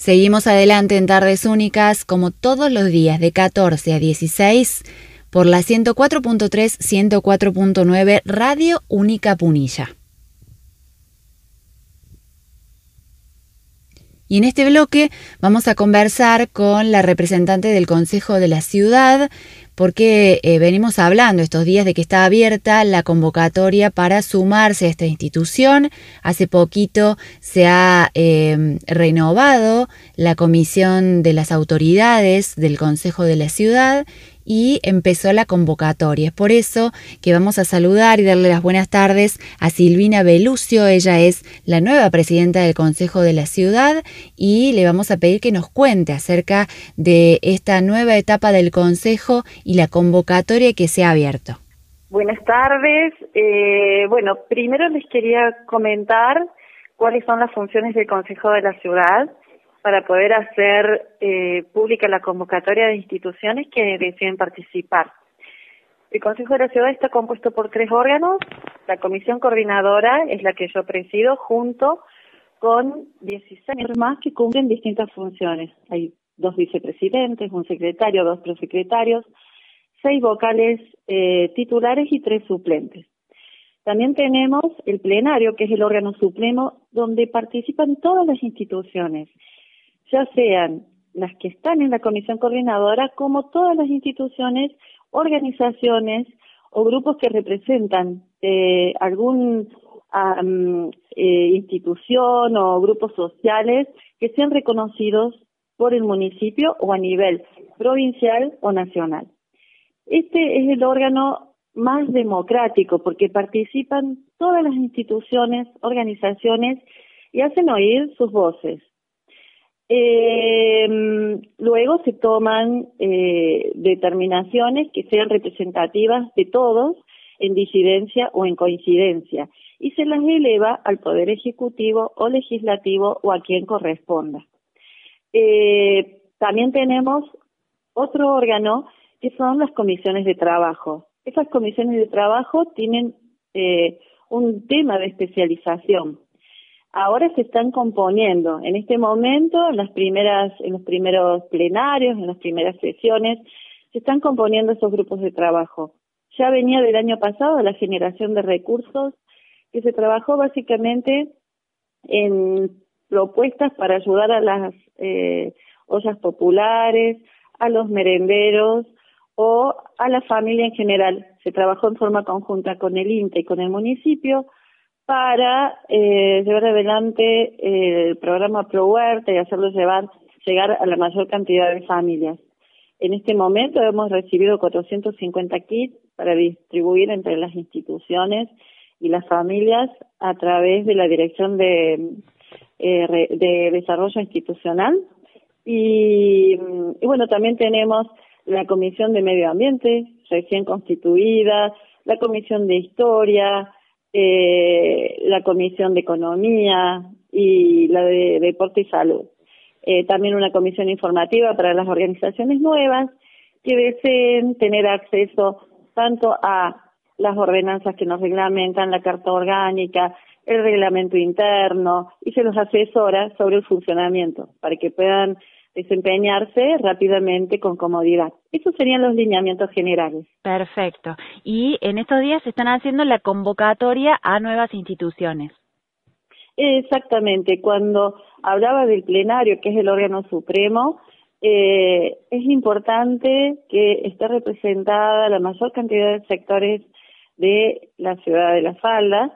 Seguimos adelante en Tardes Únicas como todos los días de 14 a 16 por la 104.3, 104.9 Radio Única Punilla. Y en este bloque vamos a conversar con la representante del Consejo de la Ciudad, porque eh, venimos hablando estos días de que está abierta la convocatoria para sumarse a esta institución. Hace poquito se ha eh, renovado la comisión de las autoridades del Consejo de la Ciudad y empezó la convocatoria. Es por eso que vamos a saludar y darle las buenas tardes a Silvina Belucio. Ella es la nueva presidenta del Consejo de la Ciudad y le vamos a pedir que nos cuente acerca de esta nueva etapa del Consejo y la convocatoria que se ha abierto. Buenas tardes. Eh, bueno, primero les quería comentar cuáles son las funciones del Consejo de la Ciudad para poder hacer eh, pública la convocatoria de instituciones que deseen participar. El Consejo de la Ciudad está compuesto por tres órganos. La Comisión Coordinadora es la que yo presido junto con 16 más que cumplen distintas funciones. Hay dos vicepresidentes, un secretario, dos prosecretarios, seis vocales eh, titulares y tres suplentes. También tenemos el plenario, que es el órgano supremo, donde participan todas las instituciones ya sean las que están en la comisión coordinadora como todas las instituciones, organizaciones o grupos que representan eh, algún eh, institución o grupos sociales que sean reconocidos por el municipio o a nivel provincial o nacional. Este es el órgano más democrático porque participan todas las instituciones, organizaciones y hacen oír sus voces. Eh, luego se toman eh, determinaciones que sean representativas de todos en disidencia o en coincidencia y se las eleva al Poder Ejecutivo o Legislativo o a quien corresponda. Eh, también tenemos otro órgano que son las comisiones de trabajo. Esas comisiones de trabajo tienen eh, un tema de especialización ahora se están componiendo. En este momento, en las primeras, en los primeros plenarios, en las primeras sesiones, se están componiendo esos grupos de trabajo. Ya venía del año pasado la generación de recursos que se trabajó básicamente en propuestas para ayudar a las eh, ollas populares, a los merenderos o a la familia en general. Se trabajó en forma conjunta con el INTE y con el municipio para eh, llevar adelante eh, el programa Pro Huerta y hacerlo llevar, llegar a la mayor cantidad de familias. En este momento hemos recibido 450 kits para distribuir entre las instituciones y las familias a través de la Dirección de, eh, de Desarrollo Institucional. Y bueno, también tenemos la Comisión de Medio Ambiente recién constituida, la Comisión de Historia, eh, la Comisión de Economía y la de Deporte y Salud. Eh, también una comisión informativa para las organizaciones nuevas que deseen tener acceso tanto a las ordenanzas que nos reglamentan, la Carta Orgánica, el reglamento interno y se los asesora sobre el funcionamiento para que puedan desempeñarse rápidamente con comodidad. Esos serían los lineamientos generales. Perfecto. Y en estos días se están haciendo la convocatoria a nuevas instituciones. Exactamente. Cuando hablaba del plenario, que es el órgano supremo, eh, es importante que esté representada la mayor cantidad de sectores de la ciudad de La Falda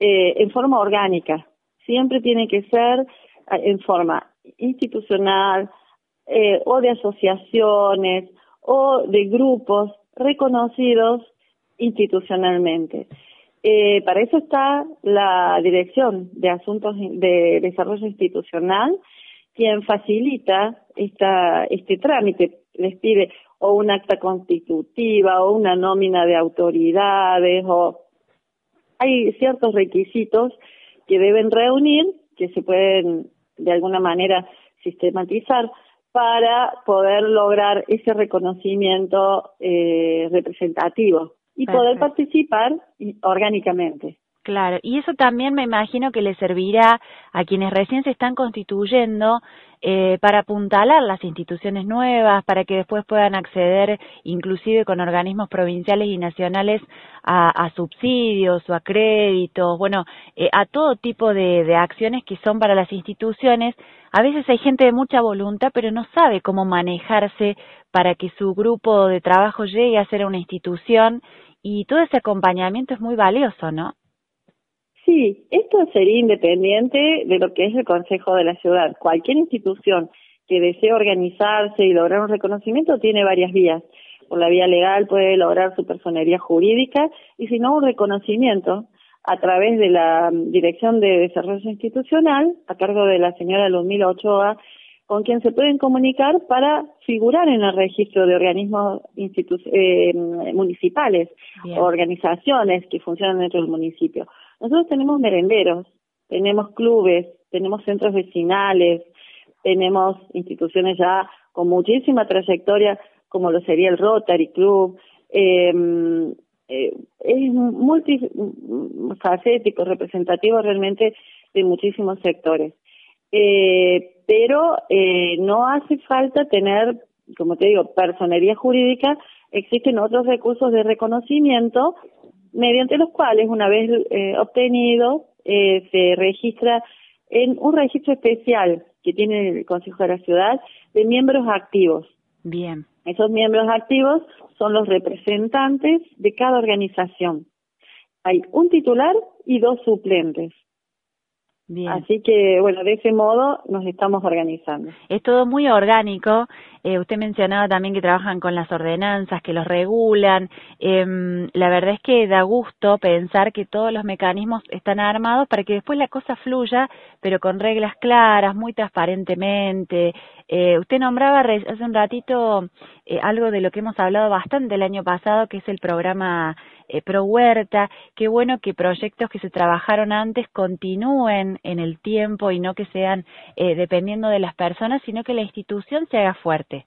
eh, en forma orgánica. Siempre tiene que ser eh, en forma institucional eh, o de asociaciones o de grupos reconocidos institucionalmente. Eh, para eso está la Dirección de Asuntos de Desarrollo Institucional, quien facilita esta, este trámite, les pide o un acta constitutiva o una nómina de autoridades o hay ciertos requisitos que deben reunir que se pueden de alguna manera sistematizar para poder lograr ese reconocimiento eh, representativo y poder participar orgánicamente. Claro, y eso también me imagino que le servirá a quienes recién se están constituyendo eh, para apuntalar las instituciones nuevas, para que después puedan acceder, inclusive con organismos provinciales y nacionales, a, subsidios o a créditos, bueno, eh, a todo tipo de, de acciones que son para las instituciones. A veces hay gente de mucha voluntad, pero no sabe cómo manejarse para que su grupo de trabajo llegue a ser una institución y todo ese acompañamiento es muy valioso, ¿no? Sí, esto sería independiente de lo que es el Consejo de la Ciudad. Cualquier institución que desee organizarse y lograr un reconocimiento tiene varias vías. Por la vía legal puede lograr su personería jurídica y si no un reconocimiento a través de la Dirección de Desarrollo Institucional a cargo de la señora Ludmila Ochoa con quien se pueden comunicar para figurar en el registro de organismos eh, municipales o organizaciones que funcionan dentro del municipio. Nosotros tenemos merenderos, tenemos clubes, tenemos centros vecinales, tenemos instituciones ya con muchísima trayectoria como lo sería el Rotary Club, em, eh, es multifacético, representativo realmente de muchísimos sectores. Eh, pero eh, no hace falta tener, como te digo, personería jurídica, existen otros recursos de reconocimiento mediante los cuales, una vez eh, obtenido, eh, se registra en un registro especial que tiene el Consejo de la Ciudad de miembros activos. Bien. Esos miembros activos son los representantes de cada organización. Hay un titular y dos suplentes. Así que, bueno, de ese modo nos estamos organizando. Es todo muy orgánico. Eh, usted mencionaba también que trabajan con las ordenanzas, que los regulan. Eh, la verdad es que da gusto pensar que todos los mecanismos están armados para que después la cosa fluya, pero con reglas claras, muy transparentemente. Eh, usted nombraba hace un ratito eh, algo de lo que hemos hablado bastante el año pasado, que es el programa eh, Pro Huerta. Qué bueno que proyectos que se trabajaron antes continúen en el tiempo y no que sean eh, dependiendo de las personas, sino que la institución se haga fuerte.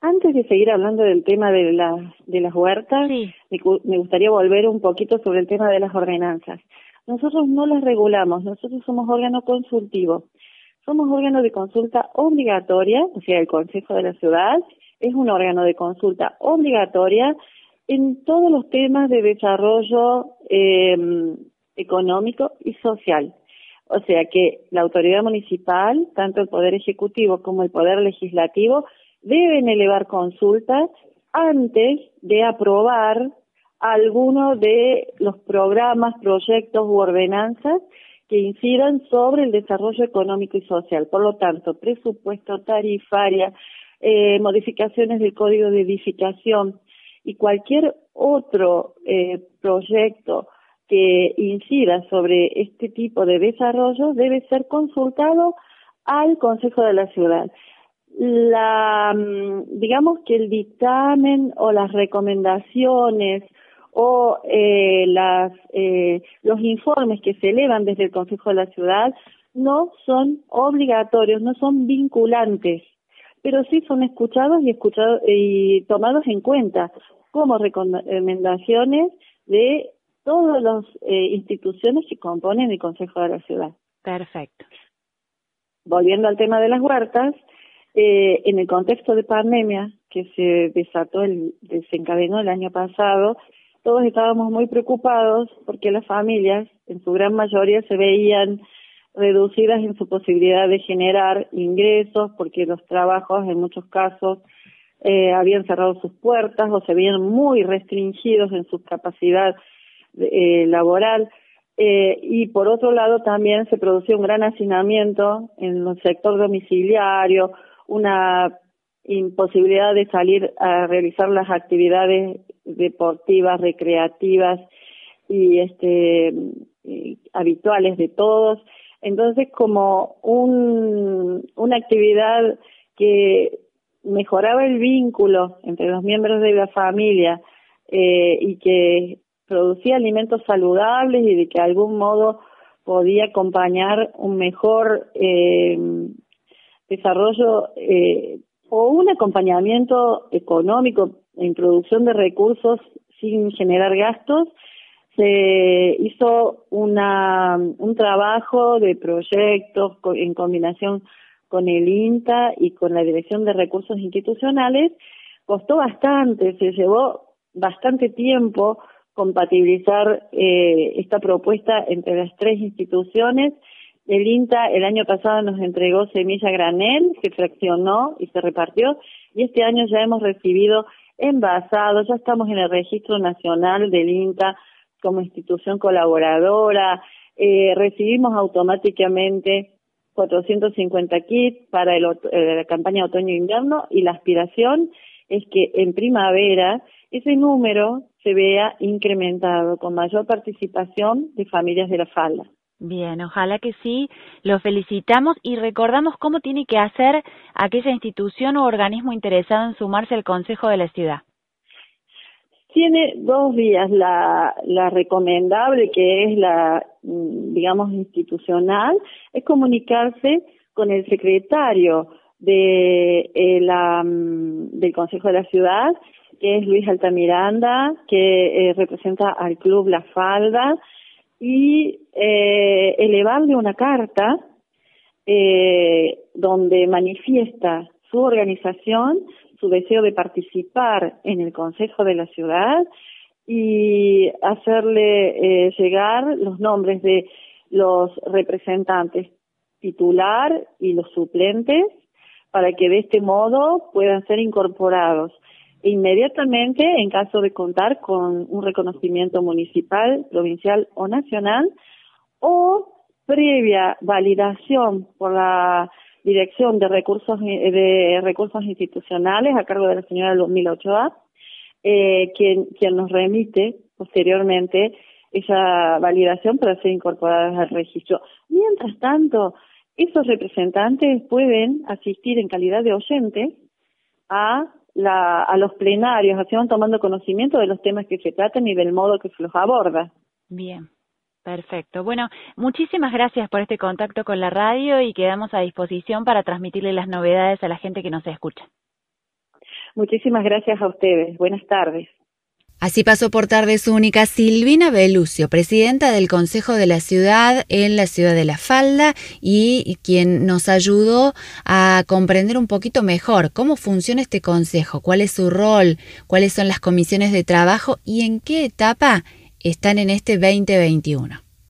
Antes de seguir hablando del tema de, de las huertas, me, gustaría volver un poquito sobre el tema de las ordenanzas. Nosotros no las regulamos, nosotros somos órgano consultivo. Somos órgano de consulta obligatoria, o sea, el Consejo de la Ciudad es un órgano de consulta obligatoria en todos los temas de desarrollo eh, económico y social. O sea que la autoridad municipal, tanto el Poder Ejecutivo como el Poder Legislativo, deben elevar consultas antes de aprobar alguno de los programas, proyectos u ordenanzas que incidan sobre el desarrollo económico y social. Por lo tanto, presupuesto, tarifaria, eh, modificaciones del código de edificación, y cualquier otro eh, proyecto que incida sobre este tipo de desarrollo debe ser consultado al Consejo de la Ciudad. La, mm, digamos que el dictamen o las recomendaciones o eh, eh, los informes que se elevan desde el Consejo de la Ciudad no son obligatorios, no son vinculantes, pero sí son escuchados y, escuchados y tomados en cuenta como recomendaciones de todas las eh, instituciones que componen el Consejo de la Ciudad. Perfecto. Volviendo al tema de las huertas, eh, en el contexto de pandemia que se desató, el, desencadenó el año pasado, todos estábamos muy preocupados porque las familias, en su gran mayoría, se veían reducidas en su posibilidad de generar ingresos porque los trabajos en muchos casos eh, habían cerrado sus puertas o se veían muy restringidos en su capacidad eh, laboral. Eh, y por otro lado también se producía un gran hacinamiento en el sector domiciliario, una imposibilidad de salir a realizar las actividades deportivas, recreativas y este habituales de todos. Entonces, como un, una actividad que mejoraba el vínculo entre los miembros de la familia eh, y que producía alimentos saludables y de que de algún modo podía acompañar un mejor eh, desarrollo eh, o un acompañamiento económico en producción de recursos sin generar gastos, se hizo una, un trabajo de proyectos en combinación con el INTA y con la Dirección de Recursos Institucionales. Costó bastante, se llevó bastante tiempo compatibilizar eh, esta propuesta entre las tres instituciones. El INTA el año pasado nos entregó semilla granel, se fraccionó y se repartió, y este año ya hemos recibido envasados, ya estamos en el registro nacional del INTA como institución colaboradora, eh, recibimos automáticamente 450 kits para el, eh, la campaña otoño-invierno y la aspiración es que en primavera ese número se vea incrementado con mayor participación de familias de la falda. Bien, ojalá que sí. Lo felicitamos y recordamos cómo tiene que hacer aquella institución o organismo interesado en sumarse al Consejo de la Ciudad. Tiene dos vías, la, recomendable, que es la, mm, digamos, institucional, es comunicarse con el secretario de eh, la, mm, del Consejo de la Ciudad, que es Luis Altamiranda, que eh, representa al Club La Falda, y eh, elevarle una carta eh, donde manifiesta su organización, su deseo de participar en el Consejo de la Ciudad y hacerle eh, llegar los nombres de los representantes titular y los suplentes para que de este modo puedan ser incorporados inmediatamente en caso de contar con un reconocimiento municipal, provincial o nacional o previa validación por la Dirección de Recursos de Recursos Institucionales a cargo de la señora Lumila Ochoa, eh, quien, quien nos remite posteriormente esa validación para ser incorporadas al registro. Mientras tanto, esos representantes pueden asistir en calidad de oyente a la, a los plenarios, así van tomando conocimiento de los temas que se tratan y del modo que se los aborda. Bien. Perfecto. Bueno, muchísimas gracias por este contacto con la radio y quedamos a disposición para transmitirle las novedades a la gente que nos escucha. Muchísimas gracias a ustedes. Buenas tardes. Así pasó por tardes únicas Silvina Belucio, presidenta del Consejo de la Ciudad en la ciudad de La Falda y quien nos ayudó a comprender un poquito mejor cómo funciona este consejo, cuál es su rol, cuáles son las comisiones de trabajo y en qué etapa están en este 2021.